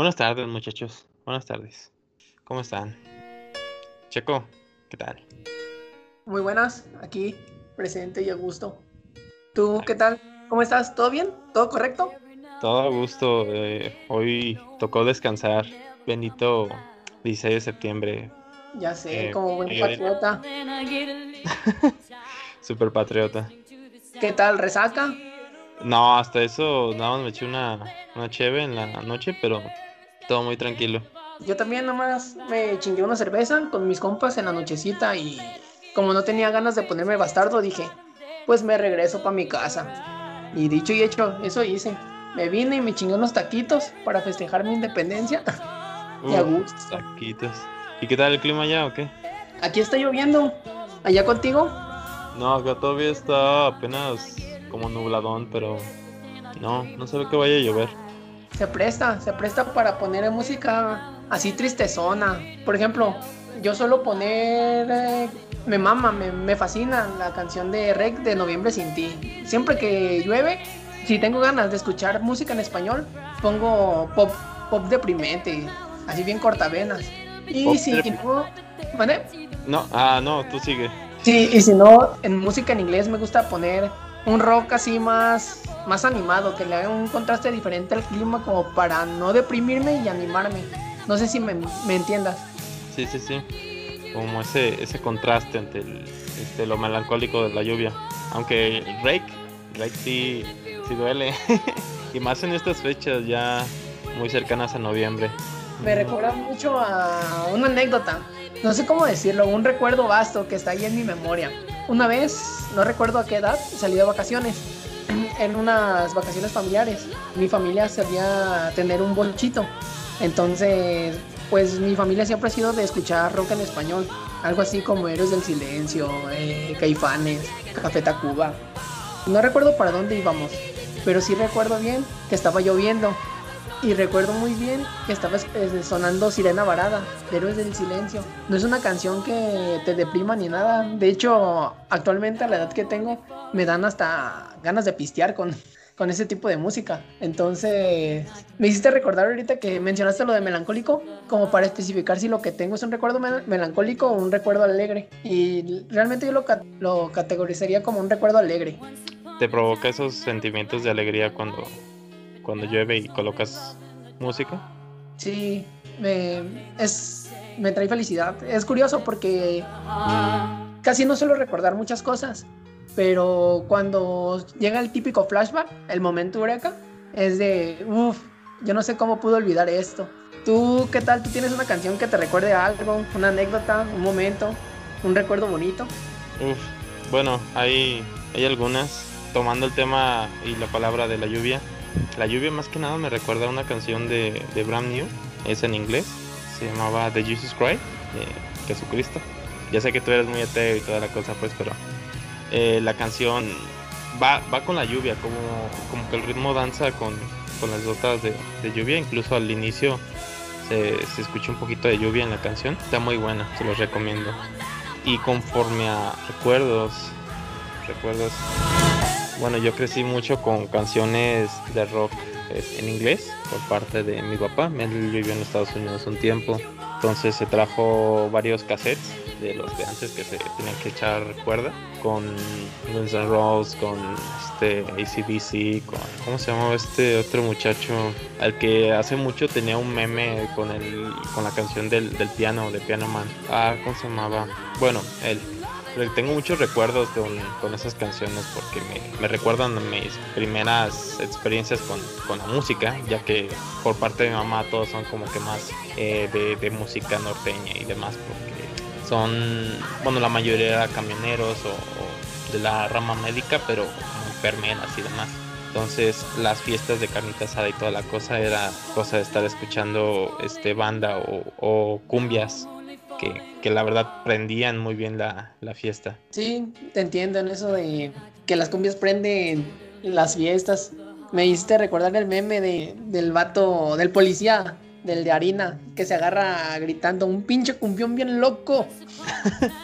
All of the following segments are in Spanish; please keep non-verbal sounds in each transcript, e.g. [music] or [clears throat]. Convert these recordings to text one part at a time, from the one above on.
Buenas tardes, muchachos. Buenas tardes. ¿Cómo están? Checo, ¿qué tal? Muy buenas, aquí, presente y a gusto. ¿Tú qué tal? ¿Cómo estás? ¿Todo bien? ¿Todo correcto? Todo a gusto. eh, hoy tocó descansar. Benito 16 de septiembre. Ya sé, Eh, como buen eh, patriota. [laughs] Super patriota. ¿Qué tal, resaca? No, hasta eso nada más me eché una, una cheve en la noche, pero todo muy tranquilo. Yo también nomás me chingué una cerveza con mis compas en la nochecita y como no tenía ganas de ponerme bastardo, dije, pues me regreso para mi casa. Y dicho y hecho, eso hice. Me vine y me chingué unos taquitos para festejar mi independencia. [laughs] Y a gusto. taquitos. ¿Y qué tal el clima allá o qué? Aquí está lloviendo. ¿Allá contigo? No, acá todavía está apenas como nubladón, pero no, no se ve que vaya a llover. Se presta, se presta para poner música así tristezona. Por ejemplo, yo suelo poner, eh, me mama, me, me fascina la canción de Rec de Noviembre sin ti. Siempre que llueve, si tengo ganas de escuchar música en español, pongo pop, pop deprimente, así bien cortavenas. Y Pop si no, ¿vale? No, ah, no, tú sigue. Sí, y si no, en música en inglés me gusta poner un rock así más, más animado, que le haga un contraste diferente al clima como para no deprimirme y animarme. No sé si me, me entiendas. Sí, sí, sí. Como ese, ese contraste entre el- este, lo melancólico de la lluvia. Aunque Rake, Rake sí, sí duele. [laughs] y más en estas fechas ya muy cercanas a noviembre. Me recuerda mucho a una anécdota. No sé cómo decirlo, un recuerdo vasto que está ahí en mi memoria. Una vez, no recuerdo a qué edad, salí de vacaciones. En unas vacaciones familiares. Mi familia solía tener un bolchito. Entonces, pues mi familia siempre ha sido de escuchar rock en español. Algo así como Héroes del Silencio, eh, Caifanes, Café Tacuba. No recuerdo para dónde íbamos, pero sí recuerdo bien que estaba lloviendo. Y recuerdo muy bien que estaba eh, sonando Sirena Varada, Héroes del Silencio. No es una canción que te deprima ni nada. De hecho, actualmente a la edad que tengo, me dan hasta ganas de pistear con, con ese tipo de música. Entonces, me hiciste recordar ahorita que mencionaste lo de melancólico, como para especificar si lo que tengo es un recuerdo mel- melancólico o un recuerdo alegre. Y realmente yo lo, ca- lo categorizaría como un recuerdo alegre. ¿Te provoca esos sentimientos de alegría cuando, cuando llueve y colocas música? Sí, me, es, me trae felicidad. Es curioso porque casi no suelo recordar muchas cosas, pero cuando llega el típico flashback, el momento eureka, es de, uff, yo no sé cómo pude olvidar esto. ¿Tú qué tal? ¿Tú tienes una canción que te recuerde a algo, una anécdota, un momento, un recuerdo bonito? Uf, bueno, hay, hay algunas. Tomando el tema y la palabra de la lluvia. La lluvia más que nada me recuerda a una canción de, de Brand New. Es en inglés. Se llamaba The Jesus Cry. De Jesucristo. Ya sé que tú eres muy ateo y toda la cosa pues, pero eh, la canción va, va con la lluvia. Como, como que el ritmo danza con, con las gotas de, de lluvia. Incluso al inicio se, se escucha un poquito de lluvia en la canción. Está muy buena, se los recomiendo. Y conforme a recuerdos, recuerdos. Bueno, yo crecí mucho con canciones de rock eh, en inglés por parte de mi papá. Él vivió en Estados Unidos un tiempo. Entonces se trajo varios cassettes de los de antes que se tenían que echar cuerda con Guns N' Roses, con este ACDC, con ¿cómo se llamaba este otro muchacho? Al que hace mucho tenía un meme con el con la canción del, del piano, de Piano Man. Ah, ¿cómo se llamaba? Bueno, él. Tengo muchos recuerdos con, con esas canciones porque me, me recuerdan mis primeras experiencias con, con la música, ya que por parte de mi mamá todos son como que más eh, de, de música norteña y demás, porque son, bueno, la mayoría camioneros o, de la rama médica, pero como enfermeras y demás. Entonces las fiestas de carnita asada y toda la cosa era cosa de estar escuchando este banda o cumbias que, que la verdad prendían muy bien la, la fiesta. Sí, te entiendo en eso de que las cumbias prenden las fiestas. Me hiciste recordar el meme de, del vato, del policía, del de harina, que se agarra gritando un pinche cumbión bien loco.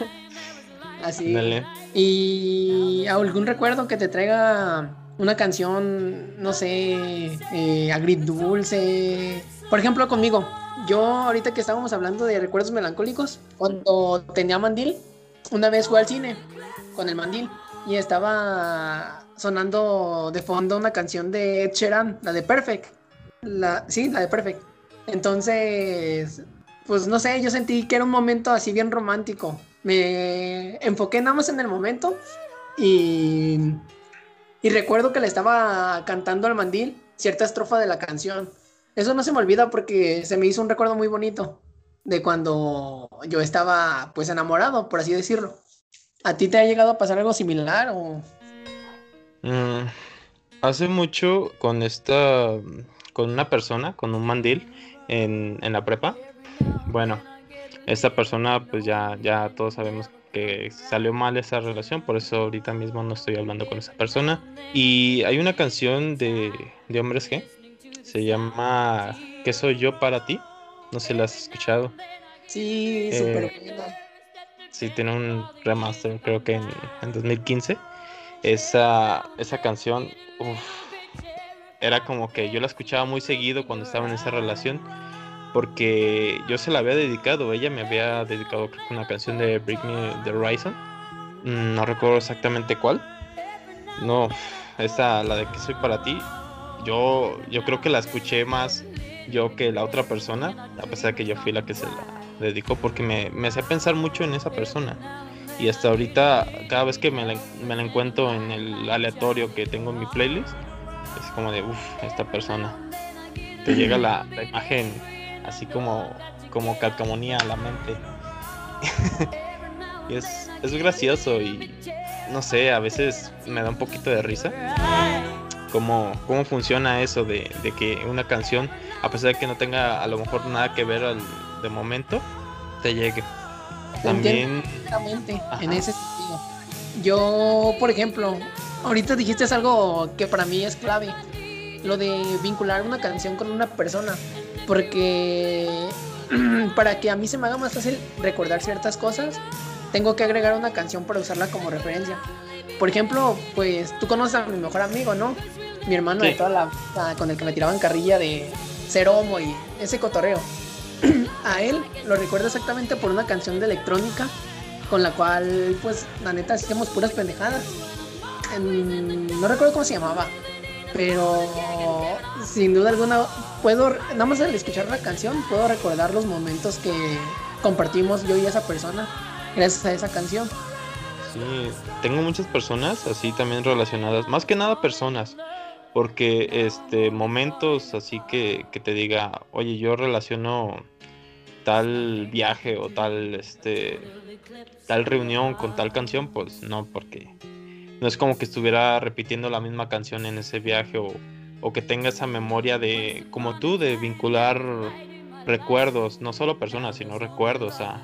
[laughs] Así. Dale. ¿Y algún recuerdo que te traiga una canción, no sé, eh, agridulce, Por ejemplo, conmigo, yo ahorita que estábamos hablando de recuerdos melancólicos, cuando tenía mandil, una vez fui al cine con el mandil y estaba sonando de fondo una canción de Ed Sheeran, la de Perfect. La, sí, la de Perfect. Entonces, pues no sé, yo sentí que era un momento así bien romántico. Me enfoqué nada más en el momento y, y recuerdo que le estaba cantando al mandil cierta estrofa de la canción. Eso no se me olvida porque se me hizo un recuerdo muy bonito de cuando yo estaba pues enamorado, por así decirlo. ¿A ti te ha llegado a pasar algo similar o...? Mm, hace mucho con esta, con una persona, con un mandil en, en la prepa. Bueno, esta persona pues ya, ya todos sabemos que salió mal esa relación, por eso ahorita mismo no estoy hablando con esa persona. Y hay una canción de, de Hombres G, se llama ¿Qué soy yo para ti? No sé si la has escuchado. Sí, súper buena. Sí, tiene un remaster, creo que en, en 2015. Esa, esa canción, era como que yo la escuchaba muy seguido cuando estaba en esa relación, porque yo se la había dedicado, ella me había dedicado creo que una canción de Break Me the Horizon, mm, no recuerdo exactamente cuál. No, esa, la de que soy para ti, yo, yo creo que la escuché más yo que la otra persona, a pesar de que yo fui la que se la dedicó, porque me, me hacía pensar mucho en esa persona. Y hasta ahorita, cada vez que me la, me la encuentro en el aleatorio que tengo en mi playlist, es como de, uff, esta persona. Te llega la, imagen así como, como calcamonía a la mente. [laughs] y es, es gracioso y no sé, a veces me da un poquito de risa. Cómo, cómo funciona eso de, de que una canción, a pesar de que no tenga a lo mejor nada que ver al, de momento, te llegue. También. Exactamente, en ese sentido. Yo, por ejemplo, ahorita dijiste algo que para mí es clave, lo de vincular una canción con una persona, porque [clears throat] para que a mí se me haga más fácil recordar ciertas cosas, tengo que agregar una canción para usarla como referencia. Por ejemplo, pues tú conoces a mi mejor amigo, ¿no? Mi hermano de toda la con el que me tiraban carrilla de ser homo y ese cotorreo. [clears throat] a él lo recuerdo exactamente por una canción de electrónica con la cual, pues, la neta, hacíamos puras pendejadas. En- no recuerdo cómo se llamaba, pero sin duda alguna, puedo, nada más al escuchar la canción, puedo recordar los momentos que compartimos yo y esa persona gracias a esa canción. Sí, tengo muchas personas así también relacionadas, más que nada personas, porque este momentos así que, que te diga, oye, yo relaciono tal viaje o tal este tal reunión con tal canción, pues no, porque no es como que estuviera repitiendo la misma canción en ese viaje o, o que tenga esa memoria de, como tú, de vincular recuerdos, no solo personas, sino recuerdos a,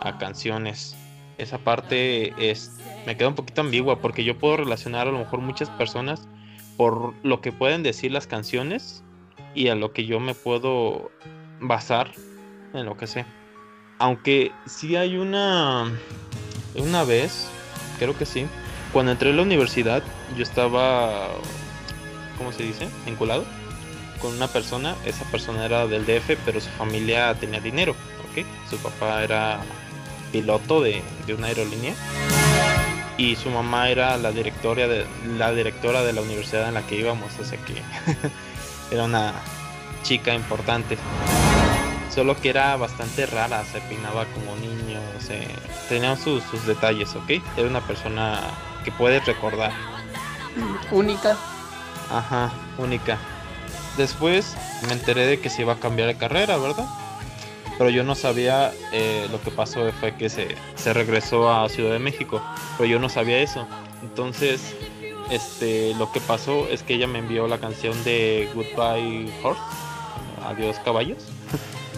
a canciones. Esa parte es, me queda un poquito ambigua porque yo puedo relacionar a lo mejor muchas personas por lo que pueden decir las canciones y a lo que yo me puedo basar en lo que sé. Aunque sí hay una una vez, creo que sí, cuando entré a la universidad yo estaba ¿cómo se dice? vinculado con una persona, esa persona era del DF, pero su familia tenía dinero, ¿ok? Su papá era piloto de, de una aerolínea y su mamá era la directora de la directora de la universidad en la que íbamos, o sea que [laughs] era una chica importante. Solo que era bastante rara, se peinaba como niño, o sea, tenía sus, sus detalles, ¿ok? Era una persona que puedes recordar. Única. Ajá, única. Después me enteré de que se iba a cambiar de carrera, ¿verdad? Pero yo no sabía, eh, lo que pasó fue que se, se regresó a Ciudad de México, pero yo no sabía eso. Entonces, este, lo que pasó es que ella me envió la canción de Goodbye Horse, Adiós Caballos.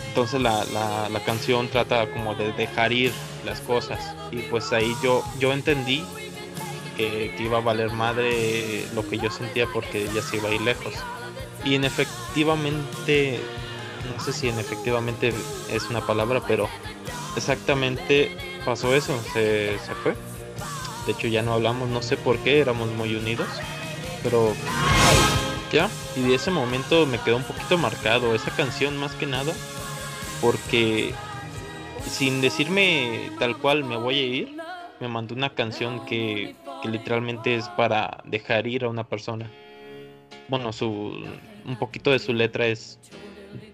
Entonces la, la, la canción trata como de dejar ir las cosas. Y pues ahí yo, yo entendí que, que iba a valer madre lo que yo sentía porque ella se iba a ir lejos. Y en efectivamente, no sé si en efectivamente es una palabra, pero exactamente pasó eso, se, se fue. De hecho ya no hablamos, no sé por qué, éramos muy unidos, pero Ya, y de ese momento me quedó un poquito marcado esa canción más que nada, porque sin decirme tal cual me voy a ir, me mandó una canción que, que literalmente es para dejar ir a una persona. Bueno, su un poquito de su letra es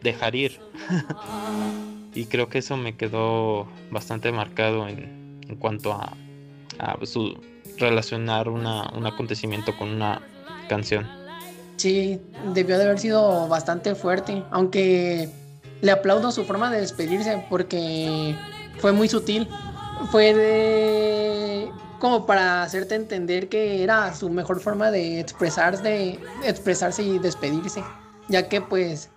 dejar ir. [laughs] y creo que eso me quedó bastante marcado en, en cuanto a, a su relacionar una, un acontecimiento con una canción. Sí, debió de haber sido bastante fuerte, aunque le aplaudo su forma de despedirse porque fue muy sutil. Fue de como para hacerte entender que era su mejor forma de expresarse, de expresarse y despedirse, ya que pues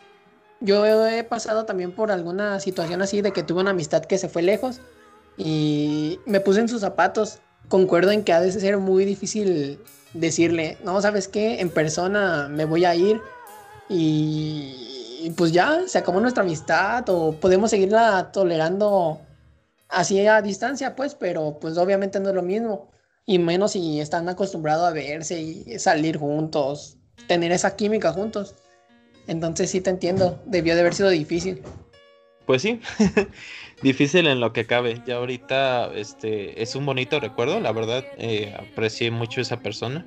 yo he pasado también por alguna situación así de que tuve una amistad que se fue lejos y me puse en sus zapatos. Concuerdo en que ha de ser muy difícil decirle, no, ¿sabes qué? En persona me voy a ir y, pues ya se acabó nuestra amistad o podemos seguirla tolerando así a distancia, pues, pero pues obviamente no es lo mismo. Y menos si están acostumbrados a verse y salir juntos, tener esa química juntos. Entonces sí te entiendo, debió de haber sido difícil. Pues sí, [laughs] difícil en lo que cabe. Ya ahorita este es un bonito recuerdo, la verdad eh, aprecié mucho esa persona.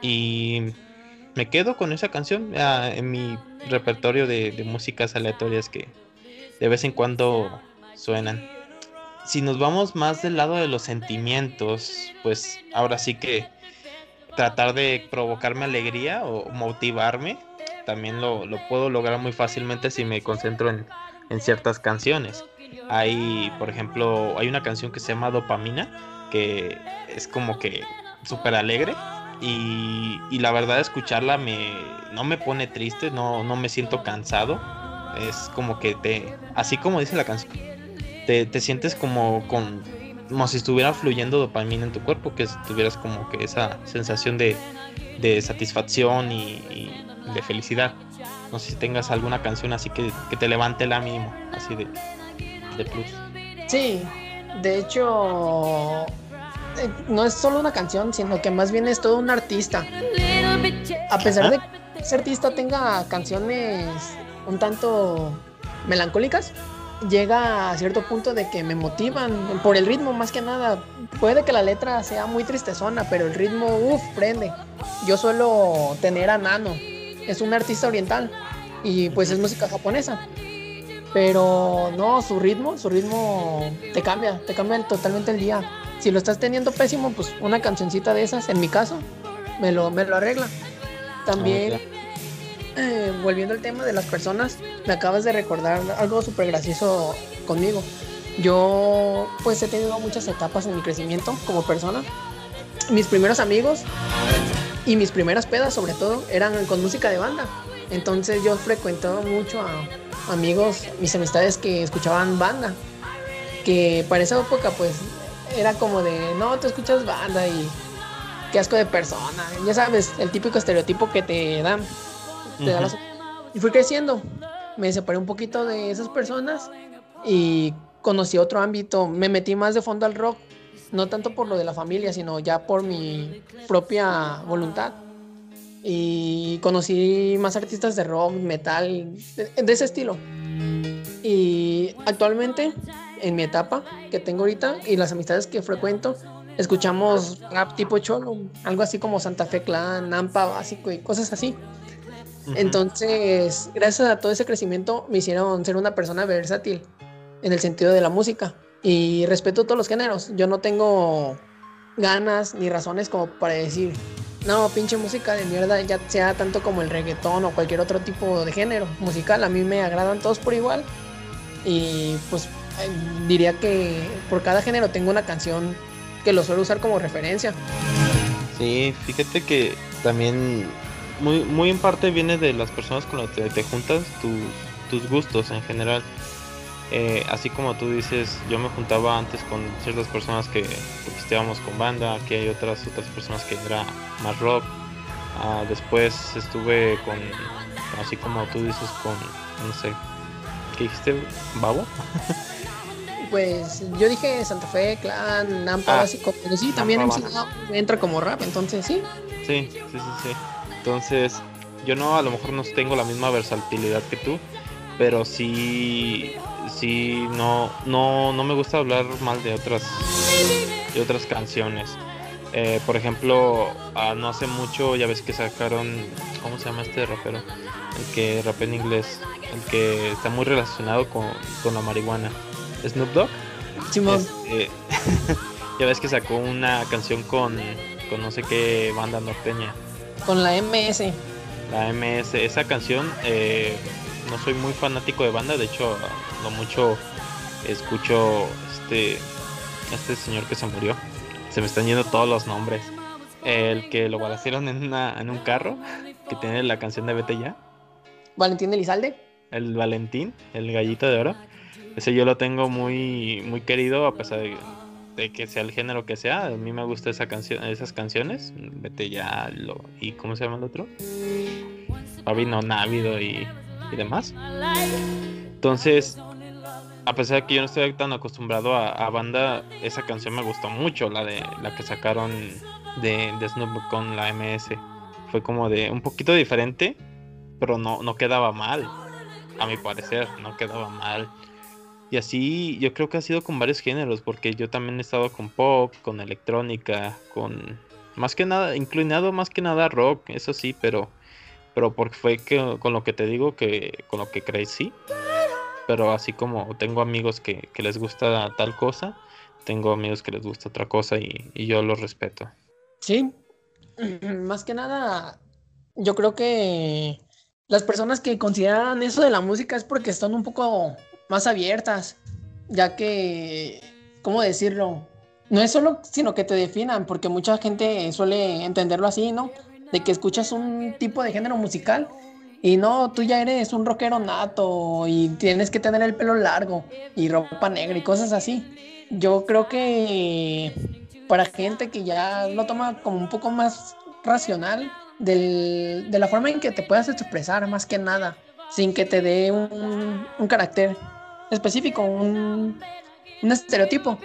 Y me quedo con esa canción ah, en mi repertorio de, de, músicas aleatorias que de vez en cuando suenan. Si nos vamos más del lado de los sentimientos, pues ahora sí que tratar de provocarme alegría o motivarme, también lo, lo puedo lograr muy fácilmente si me concentro en, en ciertas canciones. Hay, por ejemplo, hay una canción que se llama Dopamina, que es como que súper alegre. Y, y, la verdad escucharla me, no me pone triste, no, no me siento cansado. Es como que te, así como dice la canción, te, te sientes como con como si estuviera fluyendo dopamina en tu cuerpo, que tuvieras como que esa sensación de, de satisfacción y, y, de felicidad. No sé si tengas alguna canción así que, que te levante la mínimo, así de, de plus. Sí, de hecho, eh, no es solo una canción, sino que más bien es todo un artista. A pesar de que ese artista tenga canciones un tanto melancólicas, llega a cierto punto de que me motivan por el ritmo más que nada. Puede que la letra sea muy tristezona, pero el ritmo, uff, prende. Yo suelo tener a Nano, es un artista oriental y pues es música japonesa. Pero no, su ritmo, su ritmo te cambia, te cambia totalmente el día. Si lo estás teniendo pésimo, pues una cancioncita de esas, en mi caso, me lo, me lo arregla. También... Okay eh, volviendo al tema de las personas, me acabas de recordar algo súper gracioso conmigo. Yo pues he tenido muchas etapas en mi crecimiento como persona. Mis primeros amigos y mis primeras pedas sobre todo eran con música de banda. Entonces yo frecuentaba mucho a amigos, mis amistades que escuchaban banda. Que para esa época pues era como de, no, tú escuchas banda y qué asco de persona. Ya sabes, el típico estereotipo que te dan y fui creciendo. Me separé un poquito de esas personas y conocí otro ámbito. Me metí más de fondo al rock, no tanto por lo de la familia, sino ya por mi propia voluntad. Y conocí más artistas de rock, metal, de, ese estilo. Y actualmente, en mi etapa que tengo ahorita y las amistades que frecuento, escuchamos rap tipo cholo, algo así como Santa Fe Clan, Nampa básico y cosas así. Entonces, gracias a todo ese crecimiento, me hicieron ser una persona versátil en el sentido de la música. Y respeto todos los géneros. Yo no tengo ganas ni razones como para decir, no, pinche música de mierda, ya sea tanto como el reggaetón o cualquier otro tipo de género musical. A mí me agradan todos por igual. Y pues eh, diría que por cada género tengo una canción que lo suelo usar como referencia. Sí, fíjate que también muy, muy en parte viene de las personas con las que te juntas, tus gustos en general. Eh, así como tú dices, yo me juntaba antes con ciertas personas que, que con banda, aquí hay otras otras personas que era más rock. Uh, después estuve con, así como tú dices, con, no sé, ¿qué dijiste? ¿Babo? [laughs] pues yo dije Santa Fe, Clan, Nampa, ah, básico, pero sí, también entra como rap, entonces sí. Sí, sí, sí, sí. Entonces, yo no, a lo mejor no tengo la misma versatilidad que tú, pero sí, sí, no, no, no me gusta hablar mal de otras, de otras canciones. Eh, por ejemplo, ah, no hace mucho ya ves que sacaron, ¿cómo se llama este rapero? El que rapea en inglés, el que está muy relacionado con, la marihuana. Snoop Dogg. Este, [laughs] ya ves que sacó una canción con, con no sé qué banda norteña. Con la MS. La MS, esa canción, eh, no soy muy fanático de banda, de hecho, no mucho escucho este, este señor que se murió se me están yendo todos los nombres. El que lo balacieron en, en un carro, que tiene la canción de Vete Ya. Valentín Elizalde. El Valentín, el gallito de oro. Ese yo lo tengo muy, muy querido, a pesar de, que sea el género que sea. A mí me gusta esa canción, esas canciones. Vete Ya, lo, ¿y cómo se llama el otro? Fabino Návido y, demás. Entonces, a pesar de que yo no estoy tan acostumbrado a, banda, esa canción me gustó mucho, la de la que sacaron de, de Snoop con la MS. Fue como de un poquito diferente, pero no, no quedaba mal. A mi parecer, no quedaba mal. Y así yo creo que ha sido con varios géneros, porque yo también he estado con pop, con electrónica, con más que nada, inclinado más que nada rock, eso sí, pero pero porque fue que, con lo que te digo que con lo que crecí pero así como tengo amigos que, les gusta tal cosa, tengo amigos que les gusta otra cosa y, yo los respeto. Sí, [clears throat] más que nada, yo creo que las personas que consideran eso de la música es porque están un poco más abiertas, ya que, ¿cómo decirlo? No es solo, sino que te definan, porque mucha gente suele entenderlo así, ¿no? De que escuchas un tipo de género musical y no, tú ya eres un rockero nato y tienes que tener el pelo largo y ropa negra y cosas así. Yo creo que para gente que ya lo toma como un poco más racional de la forma en que te puedas expresar más que nada, sin que te dé un, carácter específico, un, estereotipo.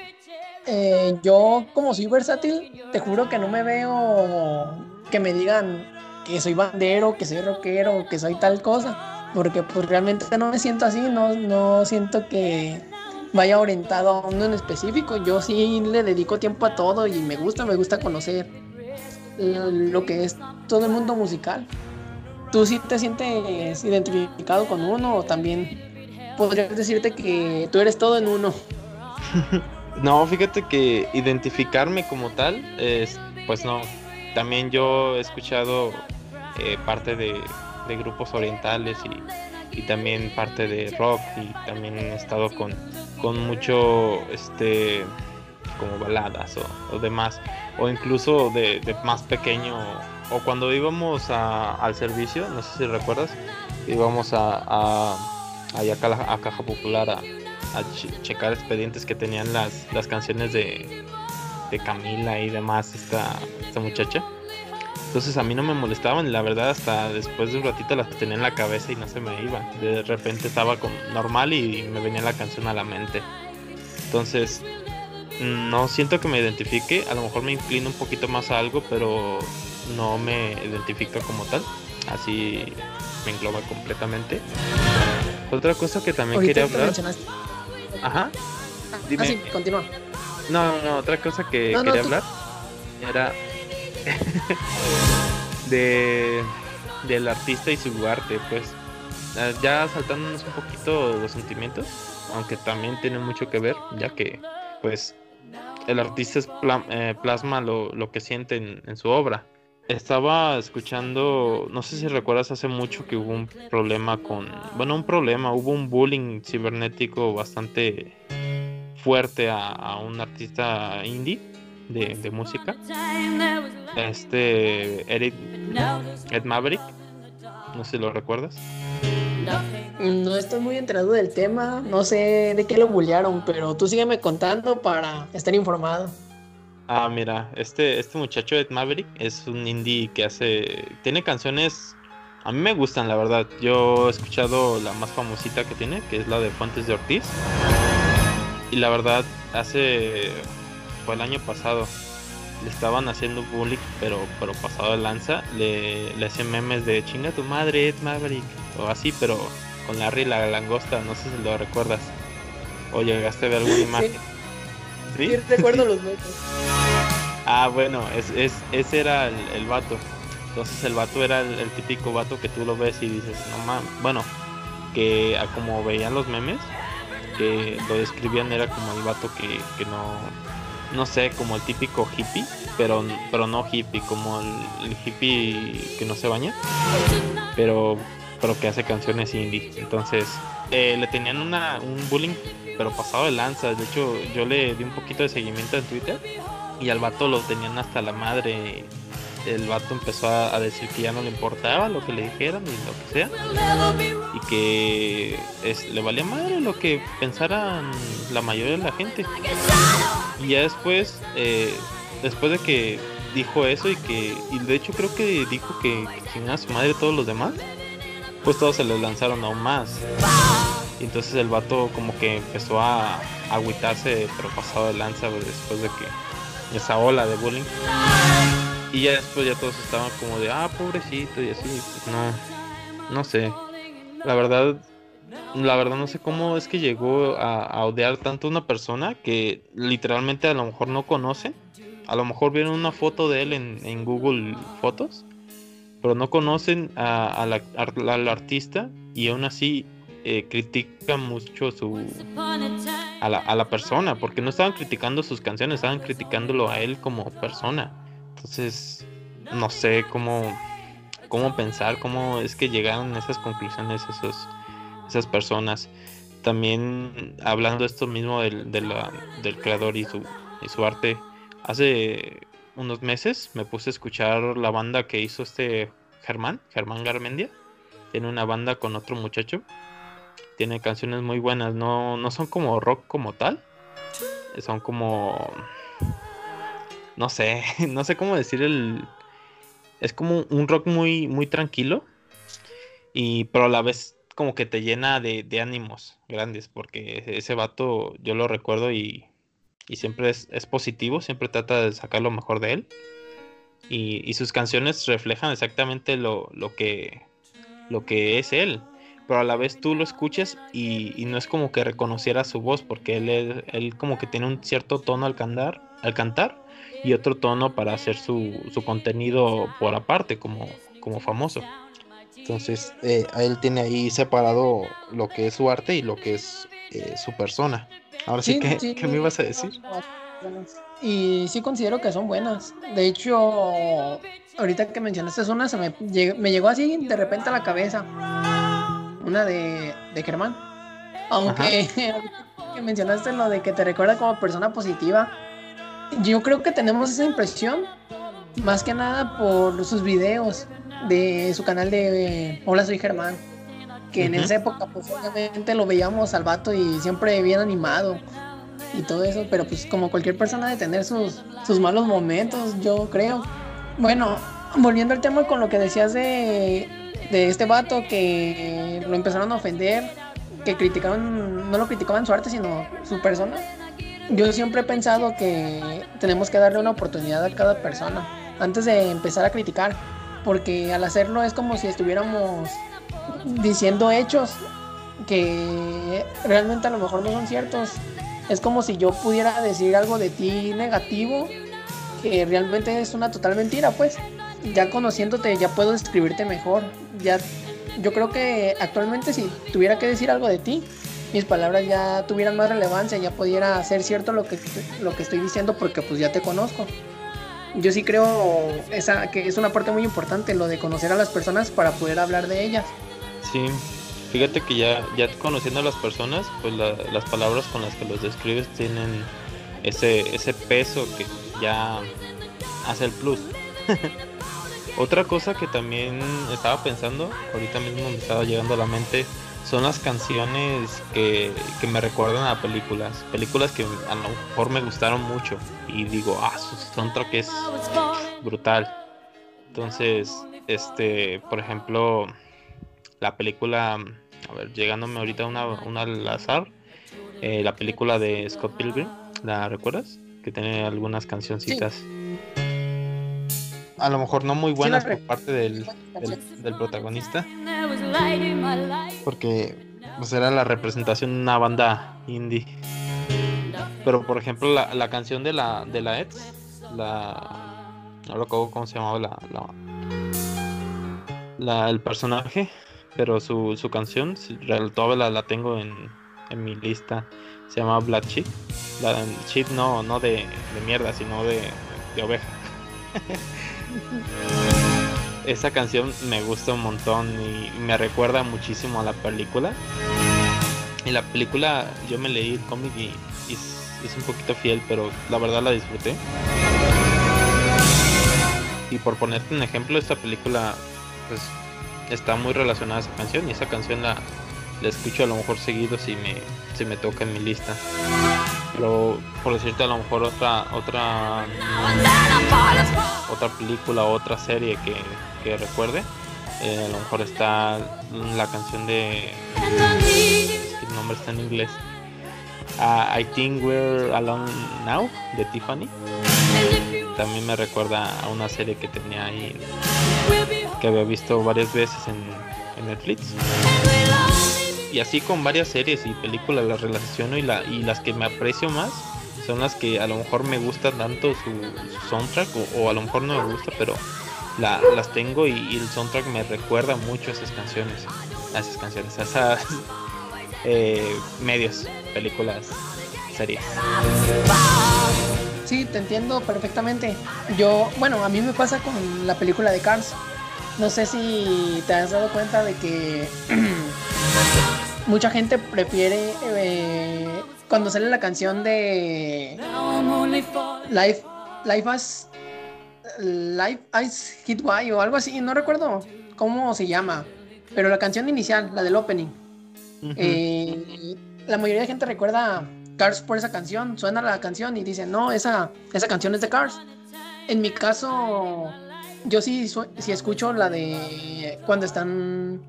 Eh, yo como soy versátil, te juro que no me veo que me digan que soy bandero, que soy rockero, que soy tal cosa, porque pues realmente no me siento así, no, no siento que vaya orientado a uno en específico, yo sí le dedico tiempo a todo y me gusta, me gusta conocer lo que es todo el mundo musical. ¿Tú sí te sientes identificado con uno o también podrías decirte que tú eres todo en uno? [laughs] no, fíjate que identificarme como tal, es, pues no. También yo he escuchado eh, parte de, grupos orientales y, también parte de rock y también he estado con, con mucho este como baladas o, demás o incluso de, más pequeño o cuando íbamos al servicio no sé si recuerdas íbamos a, a, a, Caja Popular a, checar expedientes que tenían las, las canciones de, de Camila y demás esta, esta muchacha entonces a mí no me molestaban, la verdad hasta después de un ratito las tenía en la cabeza y no se me iban. De repente estaba con normal y me venía la canción a la mente. Entonces no siento que me identifique, a lo mejor me inclino un poquito más a algo, pero no me identifica como tal. Así me engloba completamente. Otra cosa que también quería hablar. Ajá. Ah, Dime. sí, continúa. No, no, otra cosa que quería hablar era [laughs] de del artista y su arte, pues ah, ya saltándonos un poquito los sentimientos, aunque también tiene mucho que ver, ya que pues el artista eh, plasma lo, que siente en, su obra. Estaba escuchando, no sé si recuerdas hace mucho que hubo un problema con, bueno, un problema, hubo un bullying cibernético bastante fuerte a un artista indie de, música. Este Eric Ed Maverick, no sé si lo recuerdas. No estoy muy enterado del tema, no sé de qué lo bullearon, pero tú sígueme contando para estar informado. Ah, mira, este, este muchacho Ed Maverick es un indie que hace. Tiene canciones. A mí me gustan, la verdad. Yo he escuchado la más famosita que tiene, que es la de Fuentes de Ortiz. Y la verdad, hace el año pasado. le estaban haciendo bullying, pero, pero pasado de lanza, le, le hacían memes de chinga tu madre, Ed Maverick, o así, pero con Larry la langosta, no sé si lo recuerdas. O llegaste a ver alguna imagen. ¿Sí? recuerdo [laughs] los memes. Ah, bueno, es, es, ese era el, el vato. Entonces el vato era el, típico vato que tú lo ves y dices, no mames, bueno, que como veían los memes, que lo describían era como el vato que, que no, no sé, como el típico hippie, pero, pero no hippie, como el, hippie que no se baña, pero, pero que hace canciones indie. Entonces, eh, le tenían una, un bullying, pero pasado de lanza. De hecho, yo le di un poquito de seguimiento en Twitter y al vato lo tenían hasta la madre. El vato empezó a, decir que ya no le importaba lo que le dijeran y lo que sea. Y que le valía madre lo que pensaran la mayoría de la gente. Y ya después, eh, después de que dijo eso y que, y de hecho creo que dijo que, que a su madre todos los demás, pues todos se le lanzaron aún más. Y entonces el vato como que empezó a, agüitarse, pero pasado de lanza después de que esa ola de bullying. Y ya después ya todos estaban como de, ah, pobrecito y así, pues no, no sé. La verdad, la verdad no sé cómo es que llegó a, odiar tanto a una persona que literalmente a lo mejor no conoce. A lo mejor vieron una foto de él en, Google Fotos, pero no conocen a, la, al artista y aún así eh, critican mucho su a la, a la persona, porque no estaban criticando sus canciones, estaban criticándolo a él como persona. Entonces, no sé cómo, cómo pensar, cómo es que llegaron a esas conclusiones esas personas. También hablando esto mismo del, del creador y su, y su arte, hace unos meses me puse a escuchar la banda que hizo este Germán, Germán Garmendia. Tiene una banda con otro muchacho. Tiene canciones muy buenas, no, no son como rock como tal. Son como... No sé, [laughs] no sé cómo decir el... Es como un rock muy, muy tranquilo. Y pero a la vez como que te llena de, ánimos grandes, porque ese vato yo lo recuerdo y, siempre es, positivo, siempre trata de sacar lo mejor de él. Y, sus canciones reflejan exactamente lo, que, lo que es él. Pero a la vez tú lo escuchas y, no es como que reconociera su voz, porque él, él como que tiene un cierto tono al cantar, al cantar y otro tono para hacer su, su contenido por aparte, como, como famoso. Entonces, eh, él tiene ahí separado lo que es su arte y lo que es eh, su persona. Ahora sí, que, ¿qué me ibas a decir? Y sí considero que son buenas. De hecho, ahorita que mencionaste una, se me, me llegó así de repente a la cabeza. Una de, de Germán. Aunque [laughs] que mencionaste lo de que te recuerda como persona positiva. Yo creo que tenemos esa impresión más que nada por sus videos de su canal de Hola soy Germán, que en esa época pues obviamente lo veíamos al vato y siempre bien animado y todo eso, pero pues como cualquier persona de tener sus, sus malos momentos, yo creo. Bueno, volviendo al tema con lo que decías de, de este vato que lo empezaron a ofender, que criticaban, no lo criticaban su arte, sino su persona. Yo siempre he pensado que tenemos que darle una oportunidad a cada persona antes de empezar a criticar porque al hacerlo es como si estuviéramos diciendo hechos que realmente a lo mejor no son ciertos. Es como si yo pudiera decir algo de ti negativo que realmente es una total mentira, pues. Ya conociéndote ya puedo describirte mejor. Ya yo creo que actualmente si tuviera que decir algo de ti, mis palabras ya tuvieran más relevancia, ya pudiera ser cierto lo que lo que estoy diciendo porque pues ya te conozco yo sí creo esa, que es una parte muy importante lo de conocer a las personas para poder hablar de ellas. Sí, fíjate que ya, ya conociendo a las personas, pues las palabras con las que los describes tienen ese, ese peso que ya hace el plus. [laughs] Otra cosa que también estaba pensando, ahorita mismo me estaba llegando a la mente, son las canciones que, que, me recuerdan a películas. Películas que a lo mejor me gustaron mucho. Y digo, ah, su soundtrack es brutal. Entonces, este, por ejemplo, la película, a ver, llegándome ahorita una, una al azar, eh, la película de Scott Pilgrim, ¿la recuerdas? Que tiene algunas cancioncitas. A lo mejor no muy buenas por parte del, del, protagonista. Porque pues, era la representación de una banda indie. Pero por ejemplo la, la canción de la de la Eds, la no lo recuerdo cómo se llamaba la, la, el personaje, pero su, su canción todavía la, tengo en, en mi lista. Se llama Black Sheep. La sheep no, no de, de mierda, sino de, de oveja. [laughs] Esa canción me gusta un montón y me recuerda muchísimo a la película. Y la película, yo me leí el cómic y, es, un poquito fiel, pero la verdad la disfruté. Y por ponerte un ejemplo, esta película pues está muy relacionada a esa canción y esa canción la, la escucho a lo mejor seguido si me, si me toca en mi lista. Pero por decirte a lo mejor otra otra otra película otra serie que, que recuerde, eh, a lo mejor está la canción de el nombre está en inglés. Uh, I think we're alone now de Tiffany. También me recuerda a una serie que tenía ahí que había visto varias veces en Netflix y así con varias series y películas las relaciono y, la, y las que me aprecio más son las que a lo mejor me gusta tanto su, soundtrack o, a lo mejor no me gusta, pero las tengo y, el soundtrack me recuerda mucho a esas canciones, a esas canciones, a esas [laughs] eh, medios, películas, series. Sí, te entiendo perfectamente. Yo, bueno, a mí me pasa con la película de Cars. No sé si te has dado cuenta de que [clears throat] mucha gente prefiere eh, cuando sale la canción de Life Life as Life Ice Hit Why o algo así, no recuerdo cómo se llama, pero la canción inicial, la del opening. Eh, la mayoría de gente recuerda Cars por esa canción, suena la canción y dice, no, esa, esa canción es de Cars. En mi caso, yo sí, sí escucho la de cuando están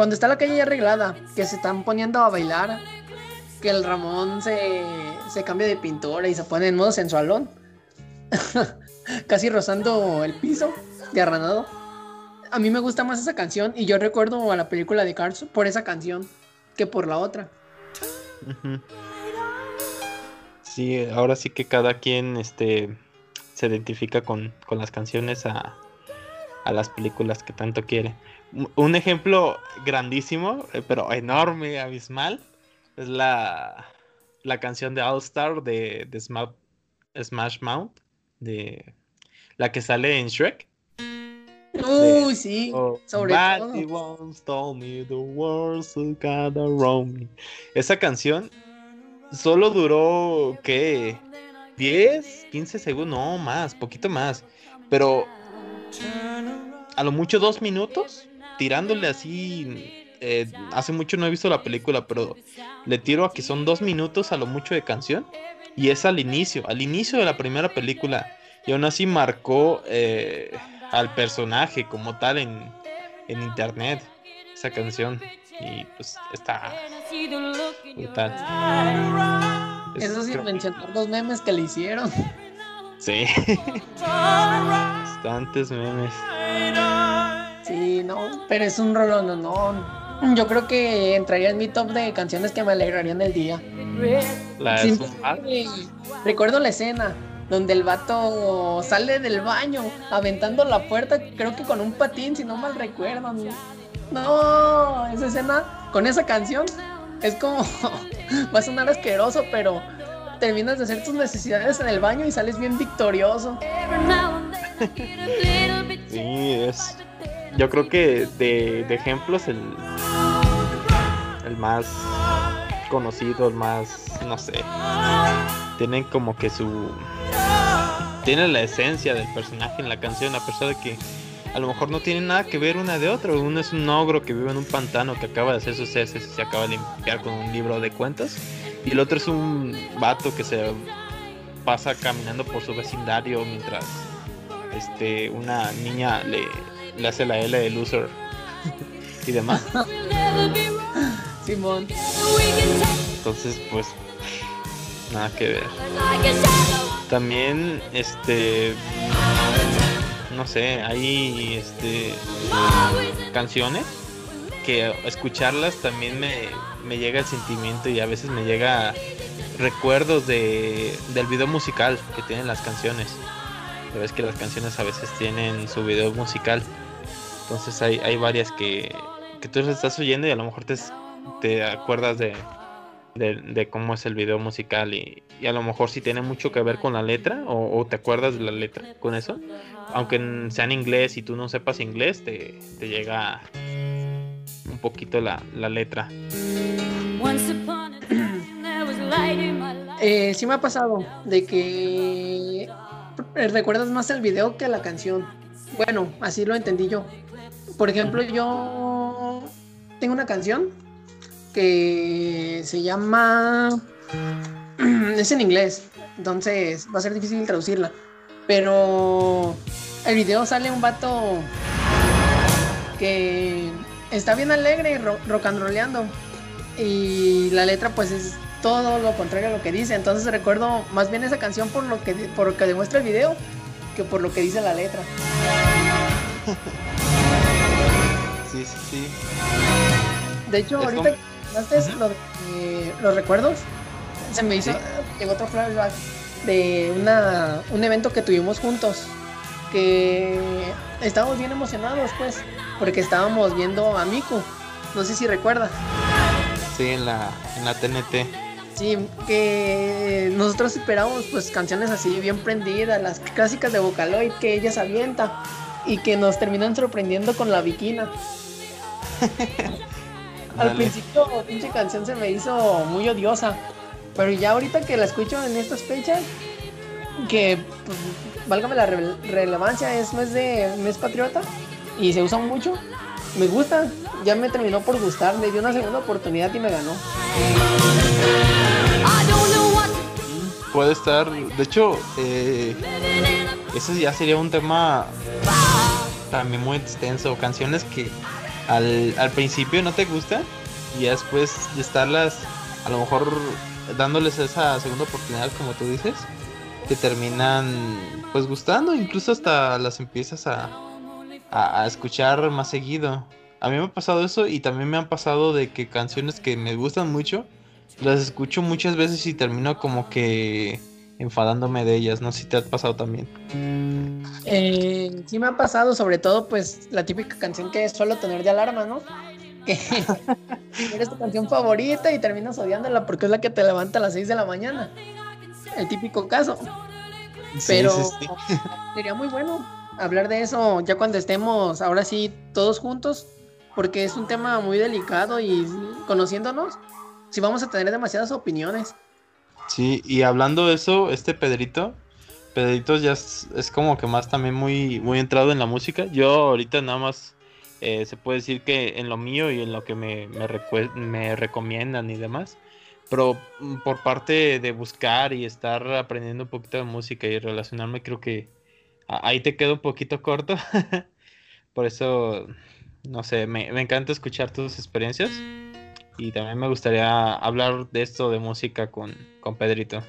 cuando está la calle ya arreglada, que se están poniendo a bailar, que el Ramón se, se cambia de pintura y se pone en modo sensualón, [laughs] casi rozando el piso de arranado. A mí me gusta más esa canción y yo recuerdo a la película de Cars por esa canción que por la otra. Sí, ahora sí que cada quien este, se identifica con, con las canciones a, a las películas que tanto quiere. Un ejemplo grandísimo, eh, pero enorme, abismal, es la, la canción de All Star de, de Smash, Mount, de la que sale en Shrek. Uy, sí, oh, sobre todo. Esa canción solo duró, ¿qué? 10, 15 segundos, no más, poquito más. Pero a lo mucho dos minutos tirándole así. Eh, hace mucho no he visto la película, pero le tiro a que son dos minutos a lo mucho de canción. Y es al inicio, al inicio de la primera película. Y aún así marcó eh, al personaje como tal en, en internet. Esa canción. Y pues está brutal. Eso sin mencionar los memes que le hicieron. Sí. [laughs] Bastantes memes. Sí, no, pero es un rollo, no, no. Yo creo que entraría en mi top de canciones que me alegrarían el día. La Recuerdo la escena donde el vato sale del baño aventando la puerta, creo que con un patín, si no mal recuerdo. No, esa escena con esa canción es como [laughs] va a sonar asqueroso, pero terminas de hacer tus necesidades en el baño y sales bien victorioso. sí, es yo creo que de, ejemplos el, el más conocido, el más, no sé, tienen como que su... Tiene la esencia del personaje en la canción, a pesar de que a lo mejor no tiene nada que ver una de otra. Uno es un ogro que vive en un pantano que acaba de hacer sus heces y se acaba de limpiar con un libro de cuentas. Y el otro es un vato que se pasa caminando por su vecindario mientras este, una niña le, le hace la L de loser [laughs] y demás. [laughs] Simón. Entonces, pues, nada que ver. También, este, no sé, hay este canciones que escucharlas también me, me llega el sentimiento y a veces me llega recuerdos de, del video musical que tienen las canciones. Sabes que las canciones a veces tienen su video musical. Entonces hay, hay varias que, que tú estás oyendo y a lo mejor te, te acuerdas de, de, cómo es el video musical y, y, a lo mejor si tiene mucho que ver con la letra o, te acuerdas de la letra con eso. Aunque sea en inglés y tú no sepas inglés, te, te llega un poquito la, la letra. Eh, sí me ha pasado de que recuerdas más el video que la canción. Bueno, así lo entendí yo. Por ejemplo, yo tengo una canción que se llama... es en inglés, entonces va a ser difícil traducirla. Pero el video sale un vato que está bien alegre, ro rock and rollando. Y la letra pues es todo lo contrario a lo que dice. Entonces recuerdo más bien esa canción por lo que, por lo que demuestra el video que por lo que dice la letra. [laughs] Sí, sí, sí. De hecho, ahorita que lo los recuerdos, se me hizo en otro flashback de una, un evento que tuvimos juntos. Que estábamos bien emocionados, pues, porque estábamos viendo a Miku. No sé si recuerdas. Sí, en la, en la TNT. Sí, que nosotros esperábamos pues canciones así bien prendidas, las clásicas de Vocaloid que ella se avienta y que nos terminan sorprendiendo con la viquina. [laughs] Al principio pinche canción se me hizo muy odiosa, pero ya ahorita que la escucho en estas fechas, que pues, válgame la relevancia, es mes de mes patriota y se usa mucho, me gusta, ya me terminó por gustar, me dio una segunda oportunidad y me ganó. Puede estar, de hecho, eh, ese ya sería un tema también muy extenso, canciones que al, al principio no te gustan y después de estarlas a lo mejor dándoles esa segunda oportunidad como tú dices, te terminan pues gustando, incluso hasta las empiezas a, a, escuchar más seguido. A mí me ha pasado eso y también me han pasado de que canciones que me gustan mucho, las escucho muchas veces y termino como que enfadándome de ellas. No sé si te ha pasado también. Eh, sí me ha pasado, sobre todo pues la típica canción que es solo tener de alarma, ¿no? Que [laughs] eres tu canción favorita y terminas odiándola porque es la que te levanta a las 6 de la mañana. El típico caso. Pero [laughs] sería muy bueno hablar de eso ya cuando estemos ahora sí todos juntos, porque es un tema muy delicado y conociéndonos, si vamos a tener demasiadas opiniones. Sí, y hablando de eso, este Pedrito, Pedrito ya es, como que más también muy, muy entrado en la música. Yo ahorita nada más eh, se puede decir que en lo mío y en lo que me, me, me recomiendan y demás. Pero mm, por parte de buscar y estar aprendiendo un poquito de música y relacionarme, creo que ahí te quedo un poquito corto. [laughs] Por eso, no sé, me, encanta escuchar tus experiencias. Y también me gustaría hablar de esto de música con, con Pedrito.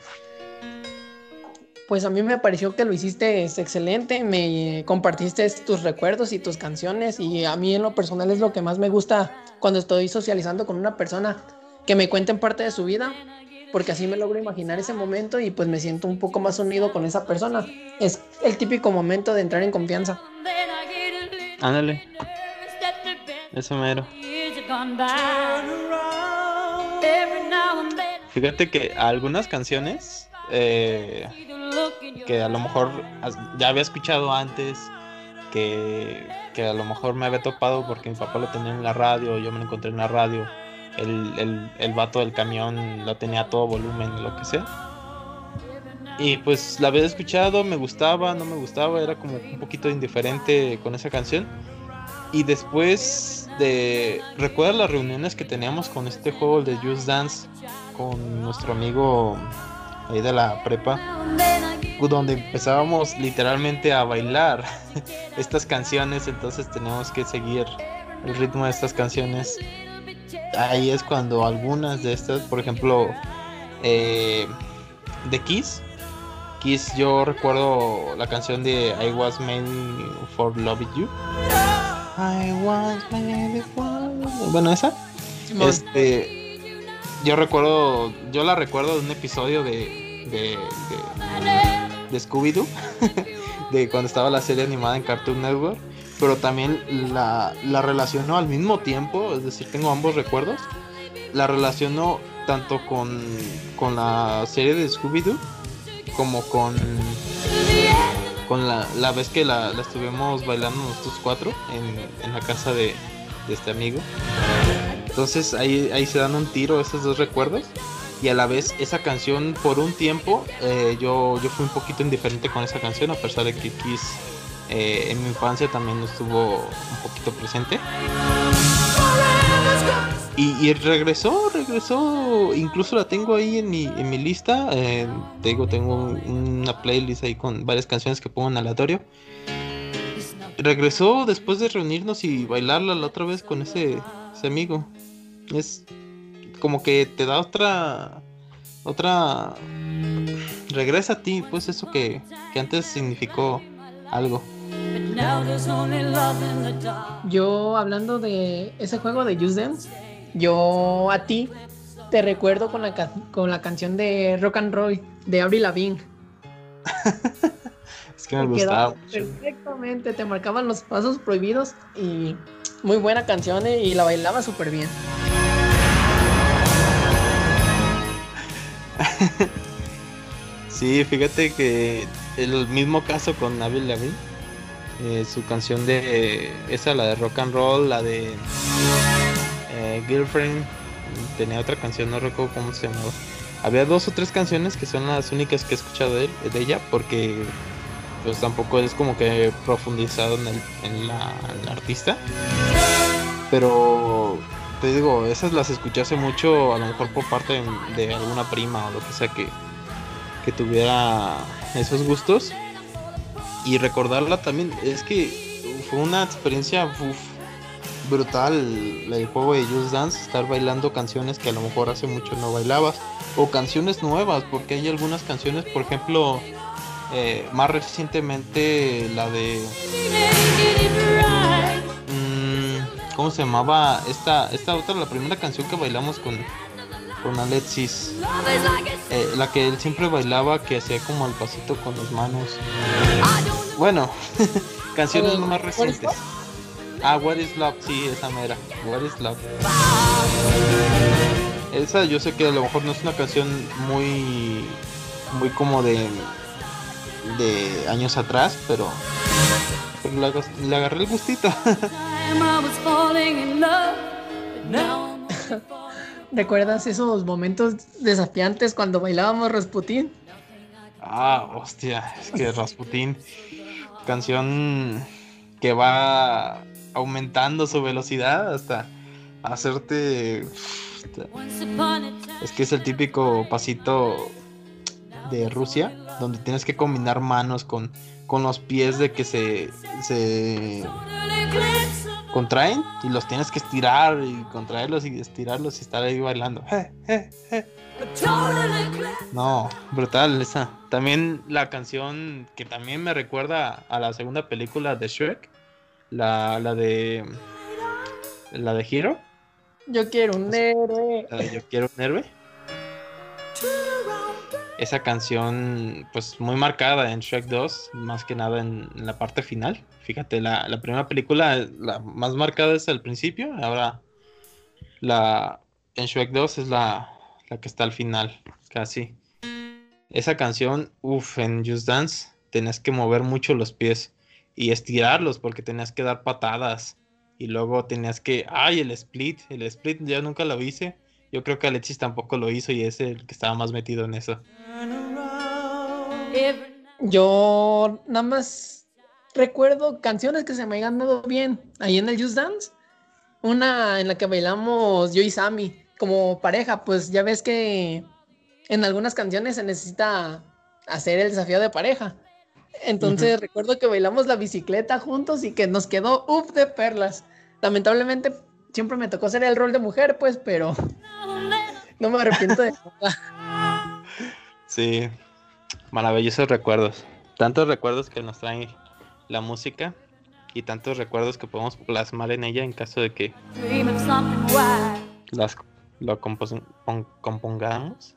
Pues a mí me pareció que lo hiciste excelente, me compartiste tus recuerdos y tus canciones y a mí en lo personal es lo que más me gusta cuando estoy socializando con una persona, que me cuenten parte de su vida porque así me logro imaginar ese momento y pues me siento un poco más unido con esa persona. Es el típico momento de entrar en confianza. Ándale. Eso mero. Fíjate que algunas canciones eh, que a lo mejor ya había escuchado antes, que, que a lo mejor me había topado porque mi papá lo tenía en la radio, yo me lo encontré en la radio el, el, el vato del camión lo tenía a todo volumen, lo que sea. Y pues la había escuchado, me gustaba, no me gustaba, era como un poquito indiferente con esa canción. Y después de. ¿Recuerdas las reuniones que teníamos con este juego de Just Dance? Con nuestro amigo ahí de la prepa. Donde empezábamos literalmente a bailar [laughs] estas canciones. Entonces teníamos que seguir el ritmo de estas canciones ahí es cuando algunas de estas, por ejemplo, eh, The Kiss, Kiss yo recuerdo la canción de I Was Made for Loving You. I was made for... Bueno, esa. Este, yo recuerdo, yo la recuerdo de un episodio de, de, de, Scooby-Doo, [laughs] de cuando estaba la serie animada en Cartoon Network, pero también la, la relaciono al mismo tiempo, es decir, tengo ambos recuerdos, la relaciono tanto con, con la serie de Scooby-Doo como con con la, la vez que la, la, estuvimos bailando nosotros cuatro en, en la casa de, de, este amigo. Entonces ahí, ahí se dan un tiro esos dos recuerdos. Y a la vez esa canción por un tiempo eh, yo, yo fui un poquito indiferente con esa canción a pesar de que Kiss eh, en mi infancia también estuvo un poquito presente. Y, regresó, regresó, incluso la tengo ahí en mi, en mi lista. Eh, te digo, tengo una playlist ahí con varias canciones que pongo en aleatorio. Regresó después de reunirnos y bailarla la otra vez con ese, ese amigo. Es como que te da otra, otra, regresa a ti, pues eso que, que antes significó algo. Yo hablando de ese juego de Use Them, yo a ti te recuerdo con la, con la canción de Rock and Roll de Avril Lavigne. [laughs] es que me gustaba. Perfectamente, te marcaban los pasos prohibidos y muy buena canción eh, y la bailaba súper bien. [laughs] sí, fíjate que el mismo caso con Avril Lavigne. Eh, su canción de esa, la de rock and roll, la de eh, Girlfriend, tenía otra canción, no recuerdo cómo se llamaba. Había dos o tres canciones que son las únicas que he escuchado de, ella, porque pues tampoco es como que profundizado en, el, en, la, artista. Pero te digo, esas las escuché hace mucho, a lo mejor por parte de, alguna prima o lo que sea que, que tuviera esos gustos. Y recordarla también, es que fue una experiencia brutal el juego de Just Dance, estar bailando canciones que a lo mejor hace mucho no bailabas, o canciones nuevas, porque hay algunas canciones, por ejemplo, eh, más recientemente la de... ¿Cómo se llamaba? Esta, esta otra, la primera canción que bailamos con, con Alexis. Eh, la que él siempre bailaba, que hacía como el pasito con las manos. Bueno, [laughs] canciones más recientes. Ah, What is Love, sí, esa mera. What is Love. Esa yo sé que a lo mejor no es una canción muy muy como de de años atrás, pero, le, agarré el gustito. [laughs] [laughs] ¿Recuerdas esos momentos desafiantes cuando bailábamos Rasputin? Ah, hostia, es que Rasputin, canción que va aumentando su velocidad hasta hacerte... Es que es el típico pasito de Rusia, donde tienes que combinar manos con, con los pies de que se, se contraen y los tienes que estirar y contraerlos y estirarlos y estar ahí bailando. No, brutal esa. También la canción que también me recuerda a la segunda película de Shrek, la, la de la de Hero. Yo quiero un héroe. Yo quiero un héroe. Esa canción, pues muy marcada en Shrek 2, más que nada en, la parte final. Fíjate, la, la, primera película, la más marcada es al principio, ahora la en Shrek 2 es la, la que está al final, casi. Esa canción, uff, en Just Dance tenías que mover mucho los pies y estirarlos porque tenías que dar patadas y luego tenías que, ay, el split, el split ya nunca lo hice. Yo creo que Alexis tampoco lo hizo y es el que estaba más metido en eso. Yo nada más recuerdo canciones que se me hayan dado bien ahí en el Just Dance. Una en la que bailamos yo y Sammy como pareja, pues ya ves que en algunas canciones se necesita hacer el desafío de pareja. Entonces recuerdo que bailamos la bicicleta juntos y que nos quedó up de perlas. Lamentablemente siempre me tocó hacer el rol de mujer, pues, pero no me arrepiento de [laughs] nada. Sí, Maravillosos recuerdos. Tantos recuerdos que nos trae la música y tantos recuerdos que podemos plasmar en ella en caso de que las lo compongamos.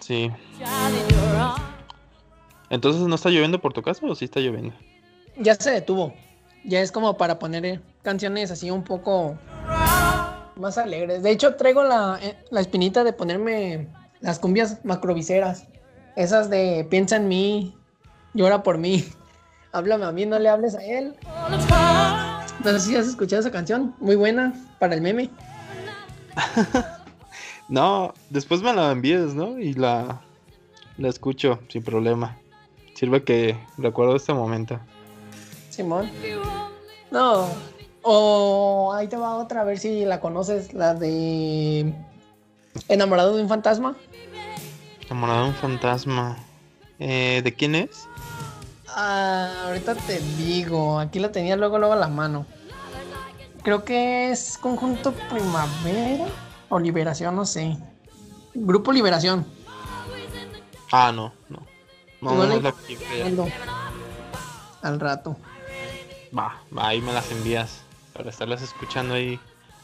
sí. Entonces, ¿no está lloviendo por tu casa o sí está lloviendo? Ya se detuvo. Ya es como para poner canciones así un poco más alegres. De hecho, traigo la, eh, la espinita de ponerme las cumbias macroviseras. Esas de piensa en mí, llora por mí. [laughs] Háblame a mí, no le hables a él. No sé si has escuchado esa canción, muy buena para el meme. [laughs] no, después me la envíes, ¿no? Y la, la escucho sin problema. Sirve que recuerdo este momento. Simón. No. O ahí te va otra, a ver si la conoces, la de Enamorado de un fantasma. Enamorado de un fantasma. Eh, ¿De quién es? Ah, ahorita te digo, aquí la tenía luego luego a la mano. Creo que es Conjunto Primavera o Liberación, no sé. Grupo Liberación. Ah, no, no. No, no, es la Al rato. Va, va, ahí me las envías para estarlas escuchando ahí.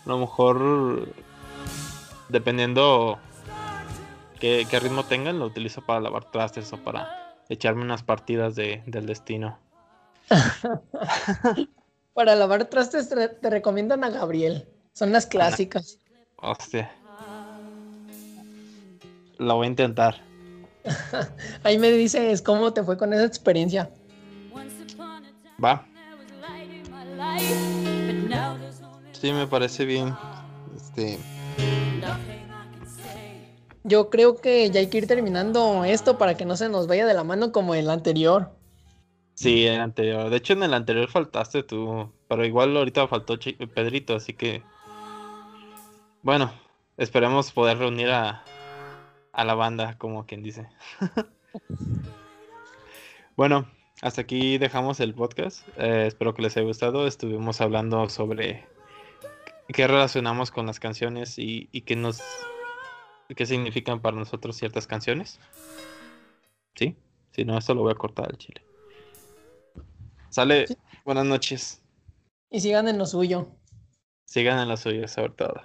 A lo mejor, dependiendo qué, qué ritmo tengan, lo utilizo para lavar trastes o para echarme unas partidas de, del destino. [laughs] Para lavar trastes te, recomiendan a Gabriel. Son las clásicas. Hostia. Lo voy a intentar. [laughs] Ahí me dices cómo te fue con esa experiencia. Va. Sí, me parece bien. Este. Yo creo que ya hay que ir terminando esto para que no se nos vaya de la mano como el anterior. Sí, el anterior. De hecho, en el anterior faltaste tú, pero igual ahorita faltó Pedrito, así que... Bueno, esperemos poder reunir a, a la banda, como quien dice. [laughs] bueno, hasta aquí dejamos el podcast. Eh, espero que les haya gustado. Estuvimos hablando sobre qué relacionamos con las canciones y, y qué nos qué significan para nosotros ciertas canciones. ¿Sí? Si no, esto lo voy a cortar al chile. Sale, buenas noches. Y sigan en lo suyo. Sigan en lo suyo, sobre todo.